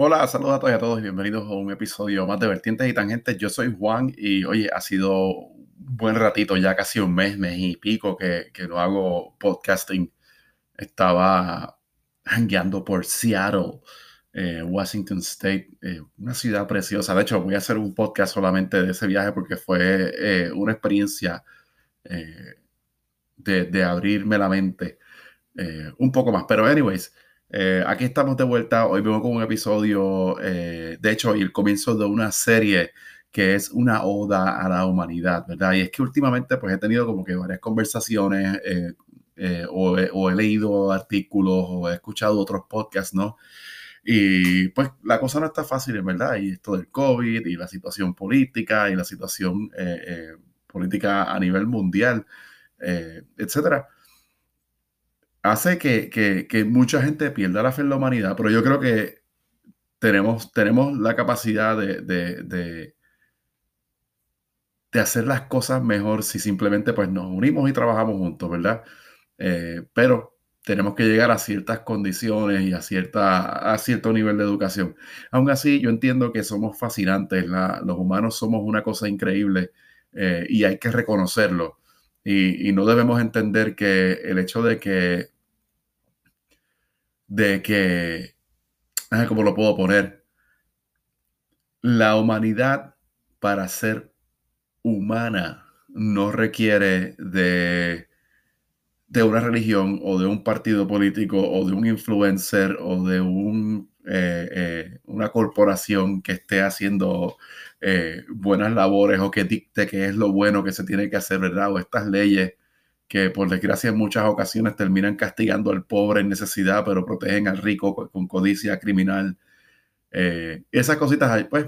Hola, saludos a todos y a todos y bienvenidos a un episodio más de Vertientes y Tangentes. Yo soy Juan y oye, ha sido un buen ratito, ya casi un mes, mes y pico que, que no hago podcasting. Estaba hangueando por Seattle, eh, Washington State, eh, una ciudad preciosa. De hecho, voy a hacer un podcast solamente de ese viaje porque fue eh, una experiencia de, de, abrirme la mente un poco más. Pero anyways. Eh, aquí estamos de vuelta. Hoy vengo con un episodio, eh, de hecho, y el comienzo de una serie que es una oda a la humanidad, ¿verdad? Y es que últimamente pues he tenido como que varias conversaciones eh, o, o, he leído artículos o he escuchado otros podcasts, ¿no? Y pues la cosa no está fácil, ¿verdad? Y esto del COVID y la situación política y la situación política a nivel mundial, etcétera hace que, mucha gente pierda la fe en la humanidad, pero yo creo que tenemos, tenemos la capacidad de, de, hacer las cosas mejor si simplemente pues, nos unimos y trabajamos juntos, ¿verdad? Eh, pero tenemos que llegar a ciertas condiciones y a, cierta, a cierto nivel de educación. Aún así, yo entiendo que somos fascinantes, los humanos somos una cosa increíble eh, y hay que reconocerlo. Y, no debemos entender que el hecho de que de que, ¿cómo lo puedo poner? La humanidad para ser humana no requiere de, de una religión o de un partido político o de un influencer o de un, eh, eh, una corporación que esté haciendo eh, buenas labores o que dicte qué es lo bueno que se tiene que hacer, ¿verdad? O estas leyes que por desgracia en muchas ocasiones terminan castigando al pobre en necesidad, pero protegen al rico con codicia criminal. Esas cositas, pues,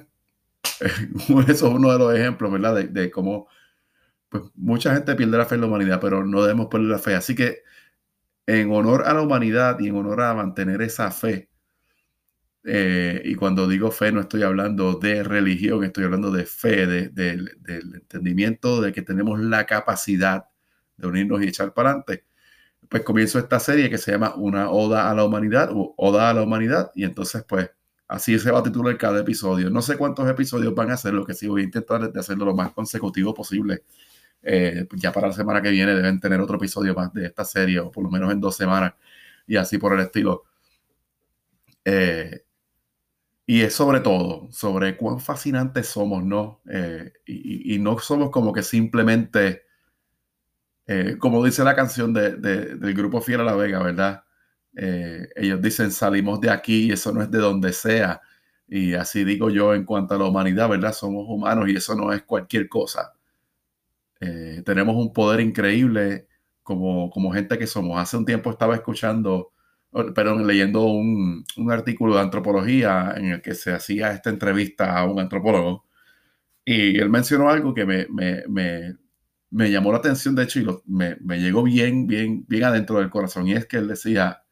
eso es uno de los ejemplos, ¿verdad? De, cómo pues, mucha gente pierde la fe en la humanidad, pero no debemos perder la fe. Así que en honor a la humanidad y en honor a mantener esa fe, eh, y cuando digo fe no estoy hablando de religión, estoy hablando de fe, del entendimiento de que tenemos la capacidad de unirnos y echar para adelante, pues comienzo esta serie que se llama Una Oda a la Humanidad o Oda a la Humanidad y entonces pues así se va a titular cada episodio. No sé cuántos episodios van a ser, lo que sí voy a intentar de hacerlo lo más consecutivo posible. Eh, ya para la semana que viene deben tener otro episodio más de esta serie, o por lo menos en dos semanas, y así por el estilo. Eh, y es sobre todo, sobre cuán fascinantes somos, ¿no? Eh, y, no somos como que simplemente eh, como dice la canción de, del grupo Fiel a la Vega, ¿verdad? Eh, ellos dicen salimos de aquí y eso no es de donde sea. Y así digo yo en cuanto a la humanidad, ¿verdad? Somos humanos y eso no es cualquier cosa. Tenemos un poder increíble como, como gente que somos. Hace un tiempo estaba escuchando, perdón, leyendo un, un artículo de antropología en el que se hacía esta entrevista a un antropólogo. Y él mencionó algo que me, me, me, me llamó la atención, de hecho, y me, llegó bien, bien, bien adentro del corazón, y es que él decía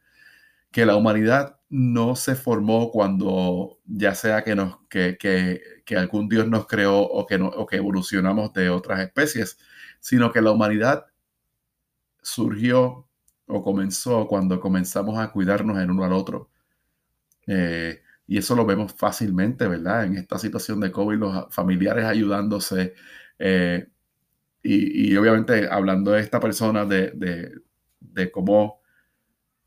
que la humanidad no se formó cuando ya sea que, nos, que, que, algún Dios nos creó o que, no, o que evolucionamos de otras especies, sino que la humanidad surgió o comenzó cuando comenzamos a cuidarnos el uno al otro. Eh, y eso lo vemos fácilmente, ¿verdad? En esta situación de COVID, los familiares ayudándose, eh, y, obviamente hablando de esta persona, de, cómo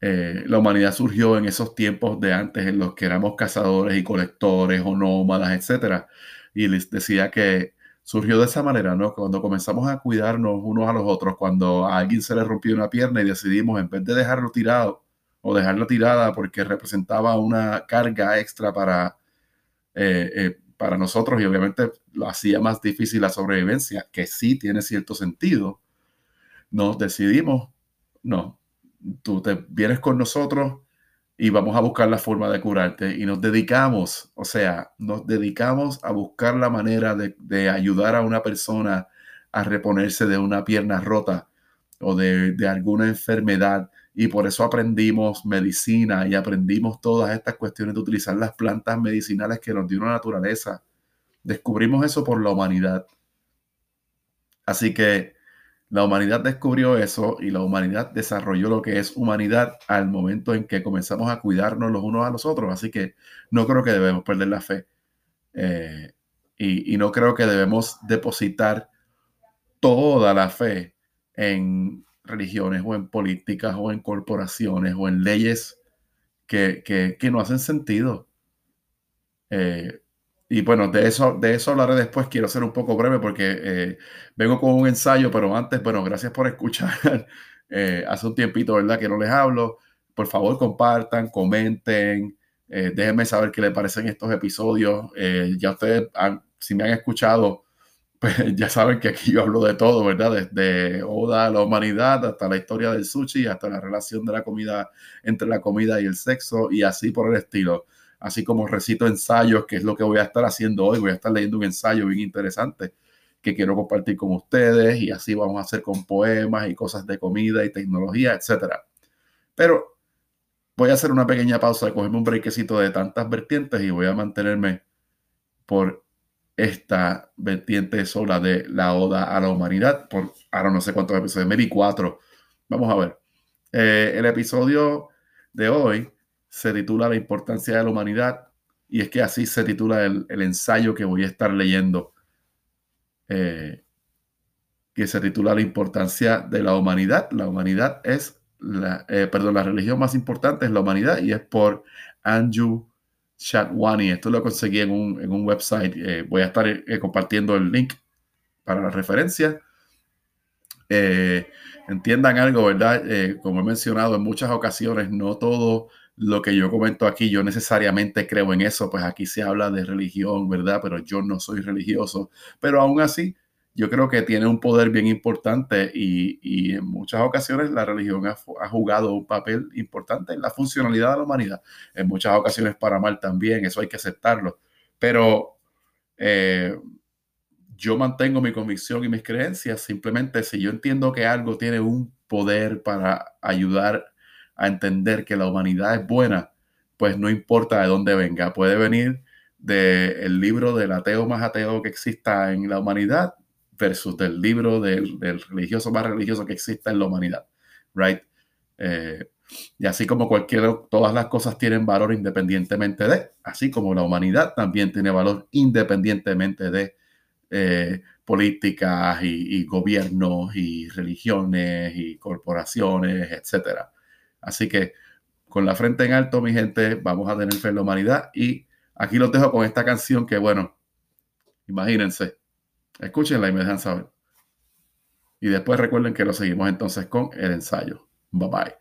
eh, la humanidad surgió en esos tiempos de antes en los que éramos cazadores y colectores o nómadas, etc. Y les decía que surgió de esa manera, ¿no? Cuando comenzamos a cuidarnos unos a los otros, cuando a alguien se le rompió una pierna y decidimos, en vez de dejarlo tirado o dejarlo tirada porque representaba una carga extra para eh, eh, para nosotros y obviamente lo hacía más difícil la sobrevivencia, que sí tiene cierto sentido, nos decidimos, no, tú te vienes con nosotros y vamos a buscar la forma de curarte y nos dedicamos, o sea, nos dedicamos a buscar la manera de, de ayudar a una persona a reponerse de una pierna rota o de, de alguna enfermedad y por eso aprendimos medicina y aprendimos todas estas cuestiones de utilizar las plantas medicinales que nos dio la naturaleza. Descubrimos eso por la humanidad. Así que La humanidad descubrió eso y la humanidad desarrolló lo que es humanidad al momento en que comenzamos a cuidarnos los unos a los otros. Así que no creo que debemos perder la fe. Eh, y, no creo que debemos depositar toda la fe en religiones o en políticas o en corporaciones o en leyes que, que, no hacen sentido. Eh, y bueno, de eso, de eso hablaré después. Quiero ser un poco breve porque eh, vengo con un ensayo, pero antes, bueno, gracias por escuchar. Eh, hace un tiempito, ¿verdad? Que no les hablo. Por favor, compartan, comenten. Eh, déjenme saber qué les parecen estos episodios. ya ustedes, si me han escuchado, pues ya saben que aquí yo hablo de todo, ¿verdad? Desde Oda a la humanidad hasta la historia del sushi, hasta la relación de la comida entre la comida y el sexo y así por el estilo así como recito ensayos, que es lo que voy a estar haciendo hoy. Voy a estar leyendo un ensayo bien interesante que quiero compartir con ustedes y así vamos a hacer con poemas y cosas de comida y tecnología, etcétera. Pero voy a hacer una pequeña pausa, cogerme un brequecito de tantas vertientes y voy a mantenerme por esta vertiente sola de la oda a la humanidad por ahora no sé cuántos episodios, maybe cuatro. Vamos a ver. Eh, el episodio de hoy se titula La importancia de la humanidad y es que así se titula el, ensayo que voy a estar leyendo, eh, que se titula La importancia de la humanidad. La humanidad es, la, eh, perdón, la religión más importante es la humanidad y es por Andrew Chatwani. Esto lo conseguí en un, en un website. Eh, voy a estar compartiendo el link para la referencia. entiendan algo, ¿verdad? como he mencionado en muchas ocasiones, no todo lo que yo comento aquí, yo necesariamente creo en eso, pues aquí se habla de religión, ¿verdad? Pero yo no soy religioso, pero aún así yo creo que tiene un poder bien importante y, en muchas ocasiones la religión ha, jugado un papel importante en la funcionalidad de la humanidad, en muchas ocasiones para mal también, eso hay que aceptarlo, pero eh, yo mantengo mi convicción y mis creencias, simplemente si yo entiendo que algo tiene un poder para ayudar a entender que la humanidad es buena, pues no importa de dónde venga, puede venir del libro del ateo más ateo que exista en la humanidad versus del libro del, religioso más religioso que exista en la humanidad, right? Eh, y así como cualquier, todas las cosas tienen valor independientemente de, así como la humanidad también tiene valor independientemente de eh, políticas y, y, gobiernos y religiones y corporaciones, etcétera. Así que con la frente en alto, mi gente, vamos a tener fe en la humanidad. Y aquí los dejo con esta canción que, bueno, imagínense, escúchenla y me dejan saber. Y después recuerden que lo seguimos entonces con el ensayo. Bye bye.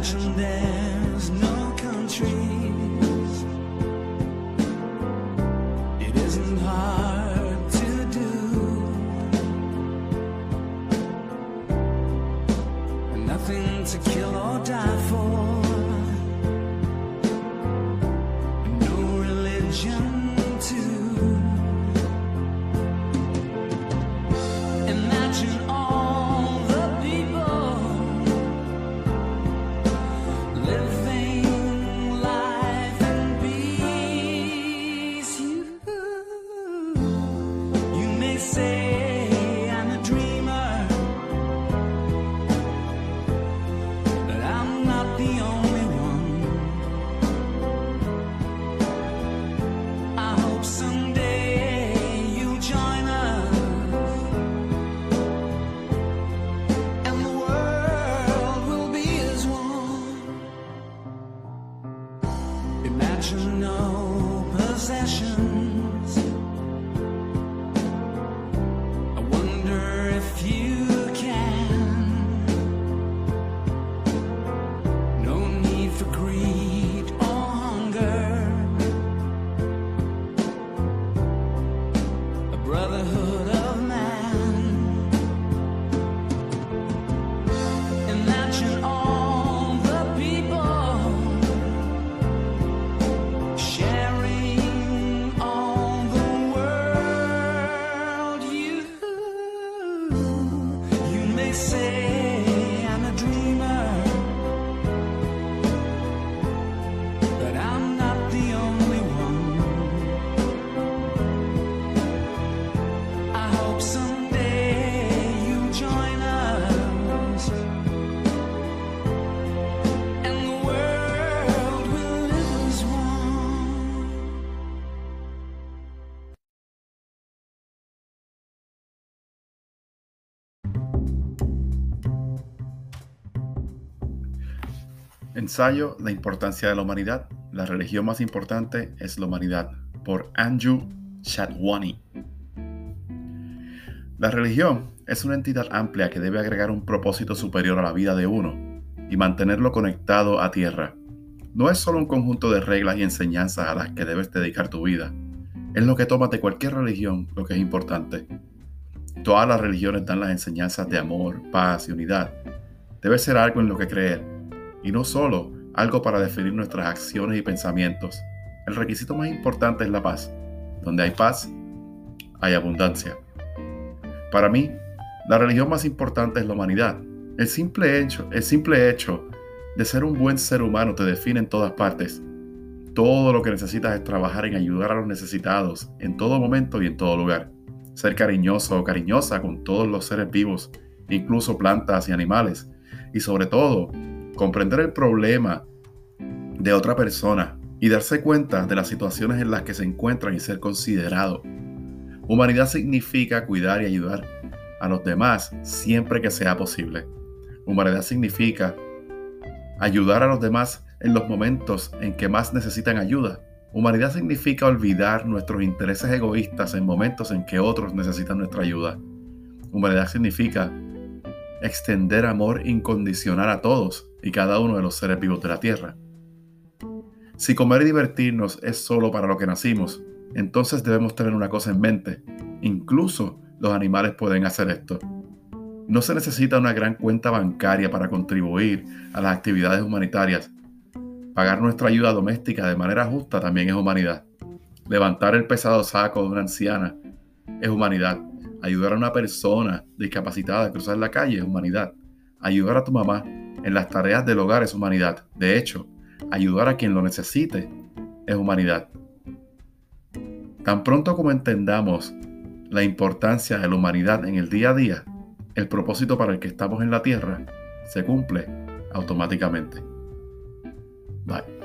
imagine there's no country Ensayo La importancia de la humanidad. La religión más importante es la humanidad, por Andrew Chatwani. La religión es una entidad amplia que debe agregar un propósito superior a la vida de uno y mantenerlo conectado a tierra. No es solo un conjunto de reglas y enseñanzas a las que debes dedicar tu vida. Es lo que tomas de cualquier religión lo que es importante. Todas las religiones dan las enseñanzas de amor, paz y unidad. Debe ser algo en lo que creer y no solo algo para definir nuestras acciones y pensamientos. El requisito más importante es la paz. Donde hay paz, hay abundancia. Para mí, la religión más importante es la humanidad. El simple hecho, el simple hecho de ser un buen ser humano te define en todas partes. Todo lo que necesitas es trabajar en ayudar a los necesitados en todo momento y en todo lugar. Ser cariñoso o cariñosa con todos los seres vivos, incluso plantas y animales. Y sobre todo, comprender el problema de otra persona y darse cuenta de las situaciones en las que se encuentran y ser considerado. Humanidad significa cuidar y ayudar a los demás siempre que sea posible. Humanidad significa ayudar a los demás en los momentos en que más necesitan ayuda. Humanidad significa olvidar nuestros intereses egoístas en momentos en que otros necesitan nuestra ayuda. Humanidad significa extender amor incondicional a todos y cada uno de los seres vivos de la tierra. Si comer y divertirnos es solo para lo que nacimos, entonces debemos tener una cosa en mente. Incluso los animales pueden hacer esto. No se necesita una gran cuenta bancaria para contribuir a las actividades humanitarias. Pagar nuestra ayuda doméstica de manera justa también es humanidad. Levantar el pesado saco de una anciana es humanidad. Ayudar a una persona discapacitada a cruzar la calle es humanidad. Ayudar a tu mamá en las tareas del hogar es humanidad. De hecho, ayudar a quien lo necesite es humanidad. Tan pronto como entendamos la importancia de la humanidad en el día a día, el propósito para el que estamos en la tierra se cumple automáticamente. Bye.